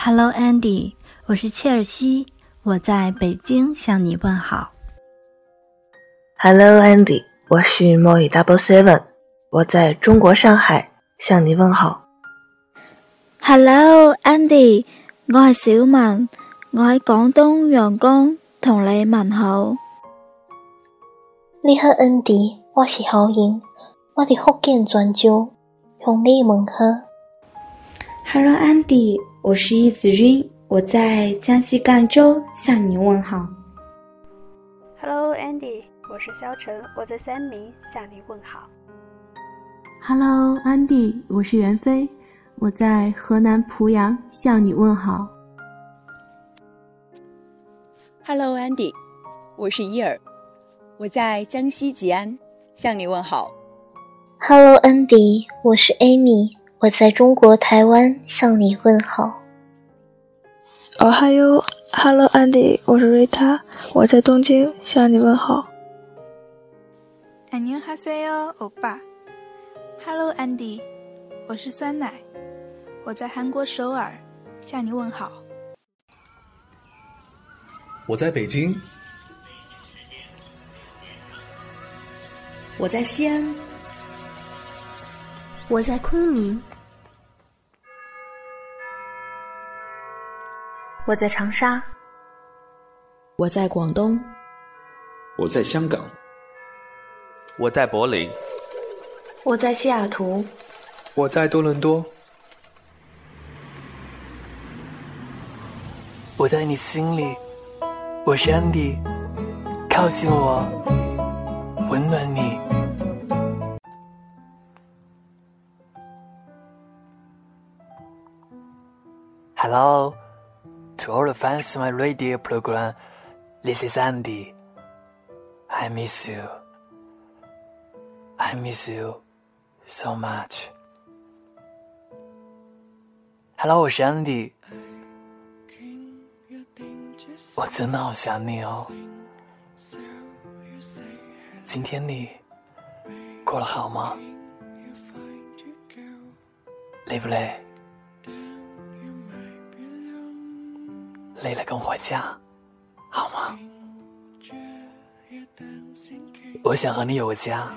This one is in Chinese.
Hello Andy，我是切尔西，我在北京向你问好。Hello Andy，我是莫 o Double Seven，我在中国上海向你问好。Hello Andy，我系小文，我喺广东阳江同你问好。你好 Andy，我是何英，我喺福建泉州向你问好。Hello Andy。我是易子君，我在江西赣州向你问好。Hello Andy，我是肖晨，我在三明向你问好。Hello Andy，我是袁飞，我在河南濮阳向你问好。Hello Andy，我是伊尔，我在江西吉安向你问好。Hello Andy，我是 Amy，我在中国台湾向你问好。哦嗨哟，Hello Andy，我是瑞塔，我在东京向你问好。 안녕하세요，欧巴。Hello Andy，我是酸奶，我在韩国首尔向你问好。我在北京，我在西安，我在昆明， 我在长沙，我在广东，我在香港，我在柏林，我在西雅图，我在多伦多，我在你心里，我是 Andy，靠近我，温暖你，Hello。To all fans of my radio program, this is Andy. I miss you. I miss you so much. Hello, 我是 Andy. 我真的好想你哦。今天你过得好吗？累不累？累了跟我回家，好吗？我想和你有个家。